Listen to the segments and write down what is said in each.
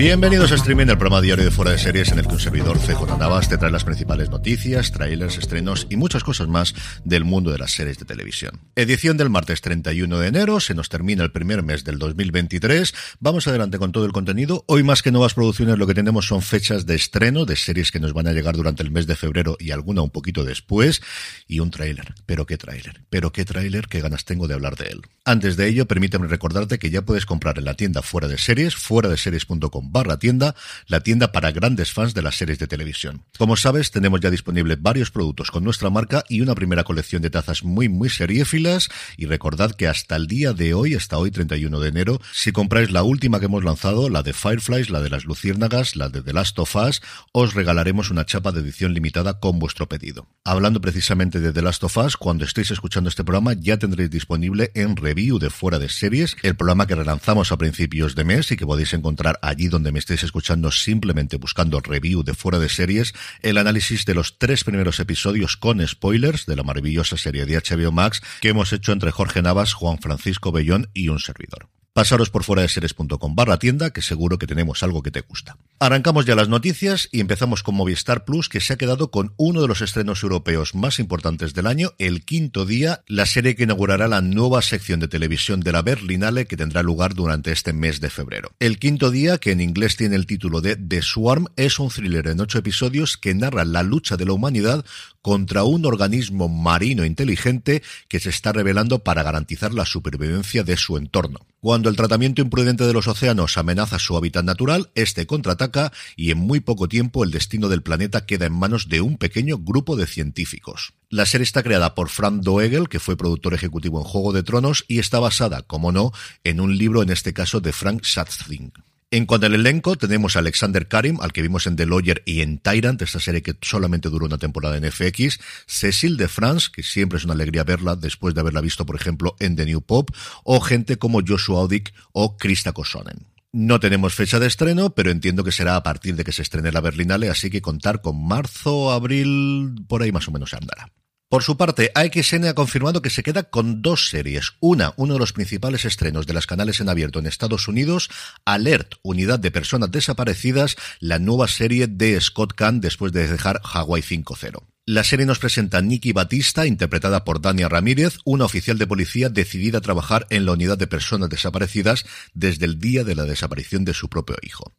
Bienvenidos a Streaming, el programa diario de Fuera de Series en el que un servidor CJ Navas te trae las principales noticias, trailers, estrenos y muchas cosas más del mundo de las series de televisión. Edición del martes 31 de enero, se nos termina el primer mes del 2023. Vamos adelante con todo el contenido. Hoy más que nuevas producciones lo que tenemos son fechas de estreno de series que nos van a llegar durante el mes de febrero y alguna un poquito después y un tráiler. Pero qué tráiler, pero qué tráiler, qué ganas tengo de hablar de él. Antes de ello, permíteme recordarte que ya puedes comprar en la tienda Fuera de Series, fuera de series.com barra tienda, la tienda para grandes fans de las series de televisión. Como sabes, tenemos ya disponibles varios productos con nuestra marca y una primera colección de tazas muy, muy seriéfilas. Y recordad que hasta el día de hoy, hasta hoy 31 de enero, si compráis la última que hemos lanzado, la de Fireflies, la de las Luciérnagas, la de The Last of Us, os regalaremos una chapa de edición limitada con vuestro pedido. Hablando precisamente de The Last of Us, cuando estéis escuchando este programa ya tendréis disponible en review de fuera de series, el programa que relanzamos a principios de mes y que podéis encontrar allí donde me estéis escuchando simplemente buscando review de fuera de series, el análisis de los tres primeros episodios con spoilers de la maravillosa serie de HBO Max que hemos hecho entre Jorge Navas, Juan Francisco Bellón y un servidor. Pasaros por fuera de series.com barra tienda, que seguro que tenemos algo que te gusta. Arrancamos ya las noticias y empezamos con Movistar Plus, que se ha quedado con uno de los estrenos europeos más importantes del año, el quinto día, la serie que inaugurará la nueva sección de televisión de la Berlinale que tendrá lugar durante este mes de febrero. El quinto día, que en inglés tiene el título de The Swarm, es un thriller en ocho episodios que narra la lucha de la humanidad contra un organismo marino inteligente que se está revelando para garantizar la supervivencia de su entorno. Cuando el tratamiento imprudente de los océanos amenaza su hábitat natural, este contraataca y en muy poco tiempo el destino del planeta queda en manos de un pequeño grupo de científicos. La serie está creada por Frank Doegel, que fue productor ejecutivo en Juego de Tronos, y está basada, como no, en un libro, en este caso, de Frank Satzing. En cuanto al elenco, tenemos a Alexander Karim, al que vimos en The Lawyer y en Tyrant, esta serie que solamente duró una temporada en FX, Cecil de France, que siempre es una alegría verla después de haberla visto, por ejemplo, en The New Pop, o gente como Joshua Audic o Krista Kosonen. No tenemos fecha de estreno, pero entiendo que será a partir de que se estrene la Berlinale, así que contar con marzo, abril, por ahí más o menos se andará. Por su parte, AXN ha confirmado que se queda con dos series. Una, uno de los principales estrenos de las canales en abierto en Estados Unidos, Alert, Unidad de Personas Desaparecidas, la nueva serie de Scott Kahn después de dejar Hawaii 5.0. La serie nos presenta a Nikki Batista, interpretada por Dania Ramírez, una oficial de policía decidida a trabajar en la unidad de personas desaparecidas desde el día de la desaparición de su propio hijo.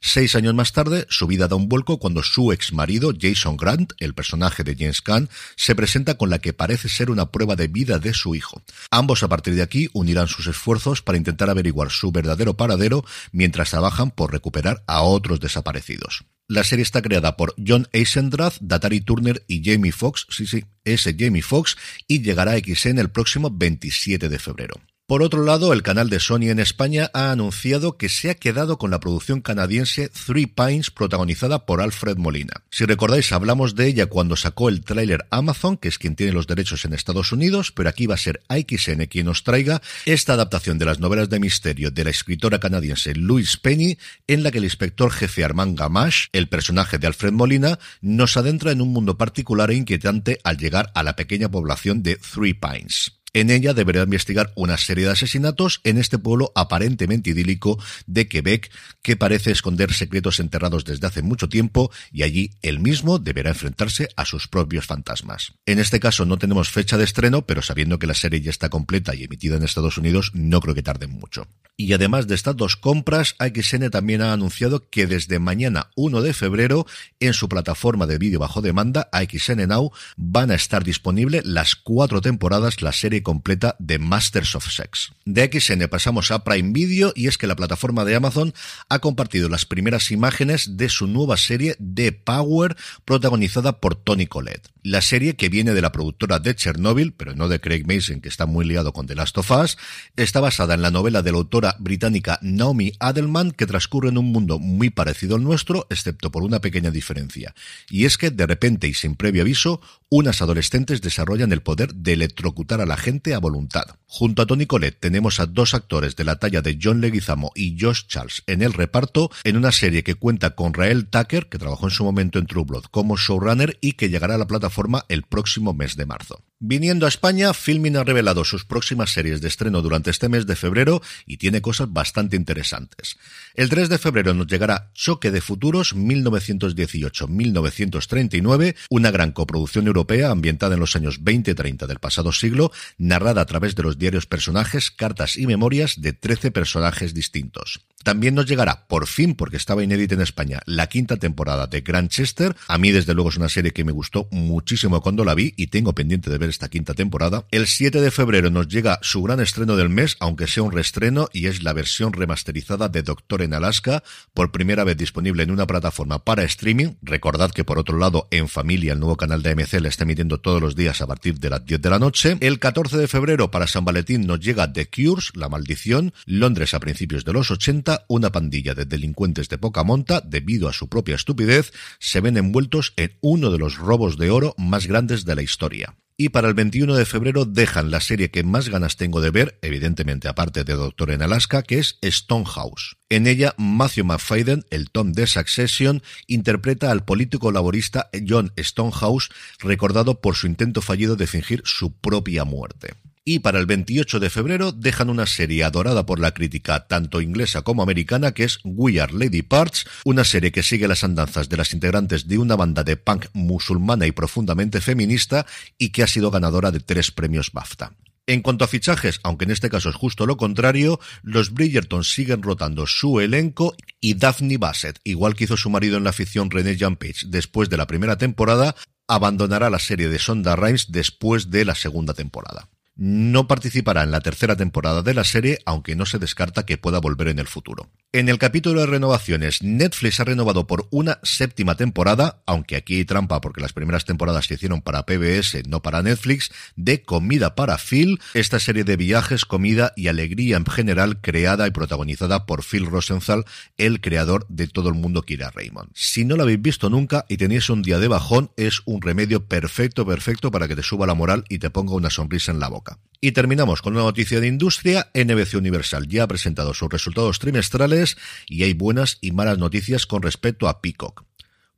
Seis años más tarde, su vida da un vuelco cuando su ex marido, Jason Grant, el personaje de James Caan, se presenta con la que parece ser una prueba de vida de su hijo. Ambos a partir de aquí unirán sus esfuerzos para intentar averiguar su verdadero paradero mientras trabajan por recuperar a otros desaparecidos. La serie está creada por John Eisendrath, Datari Turner y Jamie Foxx, sí, sí, ese Jamie Foxx, y llegará a XN el próximo 27 de febrero. Por otro lado, el canal de Sony en España ha anunciado que se ha quedado con la producción canadiense Three Pines protagonizada por Alfred Molina. Si recordáis, hablamos de ella cuando sacó el tráiler Amazon, que es quien tiene los derechos en Estados Unidos, pero aquí va a ser AXN quien nos traiga esta adaptación de las novelas de misterio de la escritora canadiense Louise Penny, en la que el inspector jefe Armand Gamache, el personaje de Alfred Molina, nos adentra en un mundo particular e inquietante al llegar a la pequeña población de Three Pines. En ella deberá investigar una serie de asesinatos en este pueblo aparentemente idílico de Quebec que parece esconder secretos enterrados desde hace mucho tiempo y allí él mismo deberá enfrentarse a sus propios fantasmas. En este caso no tenemos fecha de estreno, pero sabiendo que la serie ya está completa y emitida en Estados Unidos, no creo que tarden mucho. Y además de estas dos compras, AXN también ha anunciado que desde mañana 1 de febrero en su plataforma de vídeo bajo demanda, AXN Now, van a estar disponibles las cuatro temporadas, la serie completa de Masters of Sex. De XN pasamos a Prime Video y es que la plataforma de Amazon ha compartido las primeras imágenes de su nueva serie The Power protagonizada por Tony Collette. La serie que viene de la productora de Chernobyl, pero no de Craig Mason que está muy liado con The Last of Us, está basada en la novela de la autora británica Naomi Adelman que transcurre en un mundo muy parecido al nuestro, excepto por una pequeña diferencia. Y es que de repente y sin previo aviso, unas adolescentes desarrollan el poder de electrocutar a la gente a voluntad. Junto a Tony Collette tenemos a dos actores de la talla de John Leguizamo y Josh Charles en el reparto en una serie que cuenta con Rael Tucker, que trabajó en su momento en True Blood como showrunner y que llegará a la plataforma el próximo mes de marzo. Viniendo a España, Filmin ha revelado sus próximas series de estreno durante este mes de febrero y tiene cosas bastante interesantes. El 3 de febrero nos llegará Choque de Futuros 1918-1939, una gran coproducción europea ambientada en los años 20 y 30 del pasado siglo, narrada a través de los personajes, cartas y memorias de 13 personajes distintos. También nos llegará, por fin, porque estaba inédita en España, la quinta temporada de Grantchester. A mí, desde luego, es una serie que me gustó muchísimo cuando la vi y tengo pendiente de ver esta quinta temporada. El 7 de febrero nos llega su gran estreno del mes, aunque sea un reestreno, y es la versión remasterizada de Doctor en Alaska, por primera vez disponible en una plataforma para streaming. Recordad que, por otro lado, en familia, el nuevo canal de AMC la está emitiendo todos los días a partir de las 10 de la noche. El 14 de febrero, para San Valentín, nos llega The Cures, La Maldición, Londres a principios de los 80, una pandilla de delincuentes de poca monta, debido a su propia estupidez, se ven envueltos en uno de los robos de oro más grandes de la historia. Y para el 21 de febrero dejan la serie que más ganas tengo de ver, evidentemente aparte de Doctor en Alaska, que es Stonehouse. En ella, Matthew McFadden, el Tom de Succession, interpreta al político laborista John Stonehouse, recordado por su intento fallido de fingir su propia muerte y para el 28 de febrero dejan una serie adorada por la crítica tanto inglesa como americana que es We Are Lady Parts, una serie que sigue las andanzas de las integrantes de una banda de punk musulmana y profundamente feminista y que ha sido ganadora de tres premios BAFTA. En cuanto a fichajes, aunque en este caso es justo lo contrario, los Bridgerton siguen rotando su elenco y Daphne Bassett, igual que hizo su marido en la ficción René Jean Page después de la primera temporada, abandonará la serie de Sonda Rhimes después de la segunda temporada no participará en la tercera temporada de la serie, aunque no se descarta que pueda volver en el futuro. En el capítulo de renovaciones, Netflix ha renovado por una séptima temporada, aunque aquí hay trampa porque las primeras temporadas se hicieron para PBS, no para Netflix, de Comida para Phil, esta serie de viajes, comida y alegría en general creada y protagonizada por Phil Rosenthal, el creador de Todo el mundo quiere a Raymond. Si no la habéis visto nunca y tenéis un día de bajón, es un remedio perfecto, perfecto para que te suba la moral y te ponga una sonrisa en la boca. Y terminamos con una noticia de industria. NBC Universal ya ha presentado sus resultados trimestrales y hay buenas y malas noticias con respecto a Peacock.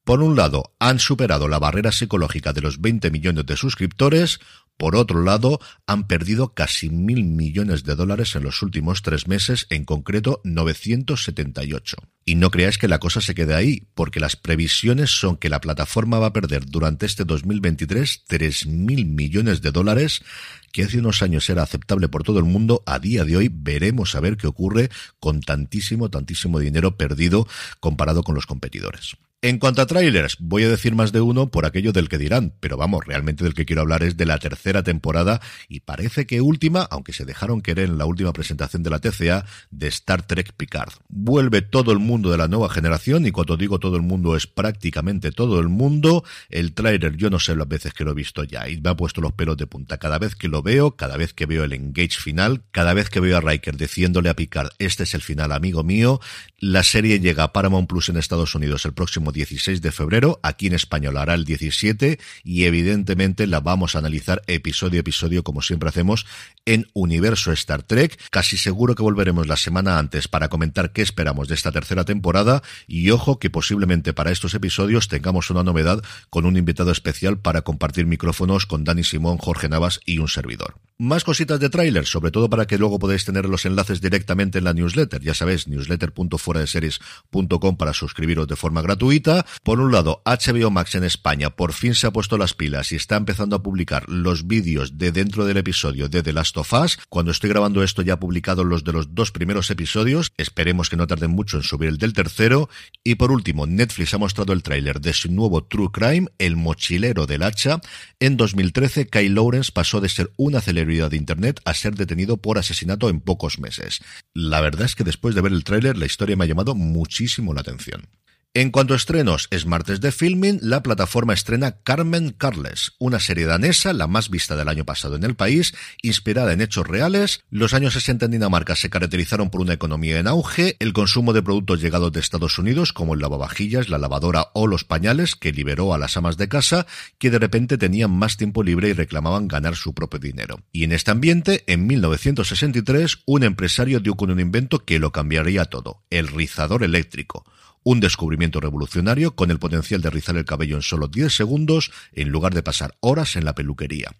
Por un lado, han superado la barrera psicológica de los 20 millones de suscriptores, por otro lado, han perdido casi mil millones de dólares en los últimos tres meses, en concreto 978. Y no creáis que la cosa se quede ahí, porque las previsiones son que la plataforma va a perder durante este 2023 tres mil millones de dólares, que hace unos años era aceptable por todo el mundo, a día de hoy veremos a ver qué ocurre con tantísimo, tantísimo dinero perdido comparado con los competidores. En cuanto a trailers, voy a decir más de uno por aquello del que dirán, pero vamos, realmente del que quiero hablar es de la tercera temporada y parece que última, aunque se dejaron querer en la última presentación de la TCA, de Star Trek Picard. Vuelve todo el mundo de la nueva generación y cuando digo todo el mundo es prácticamente todo el mundo. El trailer yo no sé las veces que lo he visto ya y me ha puesto los pelos de punta. Cada vez que lo veo, cada vez que veo el engage final, cada vez que veo a Riker diciéndole a Picard, este es el final amigo mío, la serie llega a Paramount Plus en Estados Unidos el próximo 16 de febrero, aquí en español hará el 17 y evidentemente la vamos a analizar episodio a episodio como siempre hacemos en Universo Star Trek. Casi seguro que volveremos la semana antes para comentar qué esperamos de esta tercera temporada y ojo que posiblemente para estos episodios tengamos una novedad con un invitado especial para compartir micrófonos con Dani Simón, Jorge Navas y un servidor. Más cositas de tráiler, sobre todo para que luego podáis tener los enlaces directamente en la newsletter. Ya sabéis, newsletter.fueradeseries.com para suscribiros de forma gratuita. Por un lado, HBO Max en España por fin se ha puesto las pilas y está empezando a publicar los vídeos de dentro del episodio de The Last of Us. Cuando estoy grabando esto ya ha publicado los de los dos primeros episodios. Esperemos que no tarden mucho en subir el del tercero. Y por último, Netflix ha mostrado el tráiler de su nuevo True Crime, El mochilero del hacha. En 2013, Kyle Lawrence pasó de ser una celebridad de Internet a ser detenido por asesinato en pocos meses. La verdad es que después de ver el tráiler la historia me ha llamado muchísimo la atención. En cuanto a estrenos, es martes de filming, la plataforma estrena Carmen Carles, una serie danesa, la más vista del año pasado en el país, inspirada en hechos reales. Los años 60 en Dinamarca se caracterizaron por una economía en auge, el consumo de productos llegados de Estados Unidos, como el lavavajillas, la lavadora o los pañales, que liberó a las amas de casa, que de repente tenían más tiempo libre y reclamaban ganar su propio dinero. Y en este ambiente, en 1963, un empresario dio con un invento que lo cambiaría todo, el rizador eléctrico un descubrimiento revolucionario con el potencial de rizar el cabello en solo 10 segundos en lugar de pasar horas en la peluquería.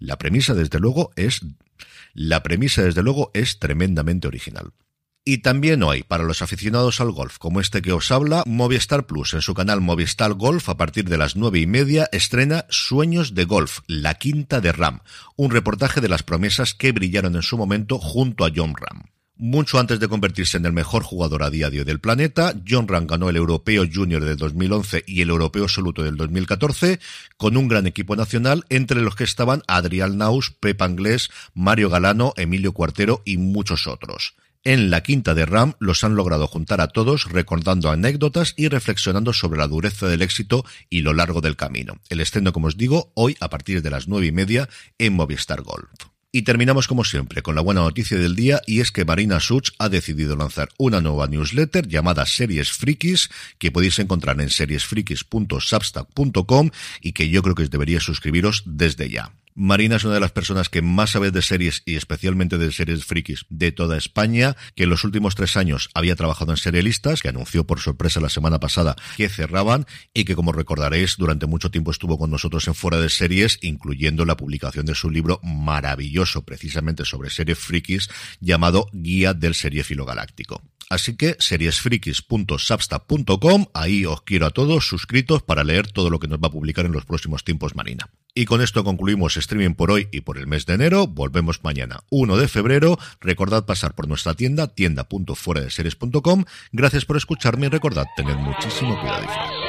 La premisa, desde luego, es la premisa, desde luego, es tremendamente original. Y también hoy, para los aficionados al golf, como este que os habla, Movistar Plus, en su canal Movistar Golf, a partir de las nueve y media, estrena Sueños de Golf, la quinta de Ram, un reportaje de las promesas que brillaron en su momento junto a John Ram. Mucho antes de convertirse en el mejor jugador a diario del planeta, John Ram ganó el Europeo Junior de 2011 y el Europeo Absoluto del 2014 con un gran equipo nacional entre los que estaban Adrián Naus, Pep Anglés, Mario Galano, Emilio Cuartero y muchos otros. En la quinta de Ram los han logrado juntar a todos recordando anécdotas y reflexionando sobre la dureza del éxito y lo largo del camino. El estreno, como os digo, hoy a partir de las nueve y media en Movistar Golf. Y terminamos como siempre con la buena noticia del día y es que Marina Such ha decidido lanzar una nueva newsletter llamada Series Frikis que podéis encontrar en seriesfrikis.substack.com y que yo creo que deberíais suscribiros desde ya. Marina es una de las personas que más sabe de series y especialmente de series frikis de toda España, que en los últimos tres años había trabajado en serialistas, que anunció por sorpresa la semana pasada que cerraban y que como recordaréis durante mucho tiempo estuvo con nosotros en Fuera de Series, incluyendo la publicación de su libro maravilloso precisamente sobre series frikis llamado Guía del Seriefilo Galáctico. Así que seriesfrikis.substack.com, ahí os quiero a todos suscritos para leer todo lo que nos va a publicar en los próximos tiempos Marina. Y con esto concluimos streaming por hoy y por el mes de enero. Volvemos mañana, 1 de febrero. Recordad pasar por nuestra tienda, tienda.fueradeseries.com. Gracias por escucharme y recordad tener muchísimo cuidado y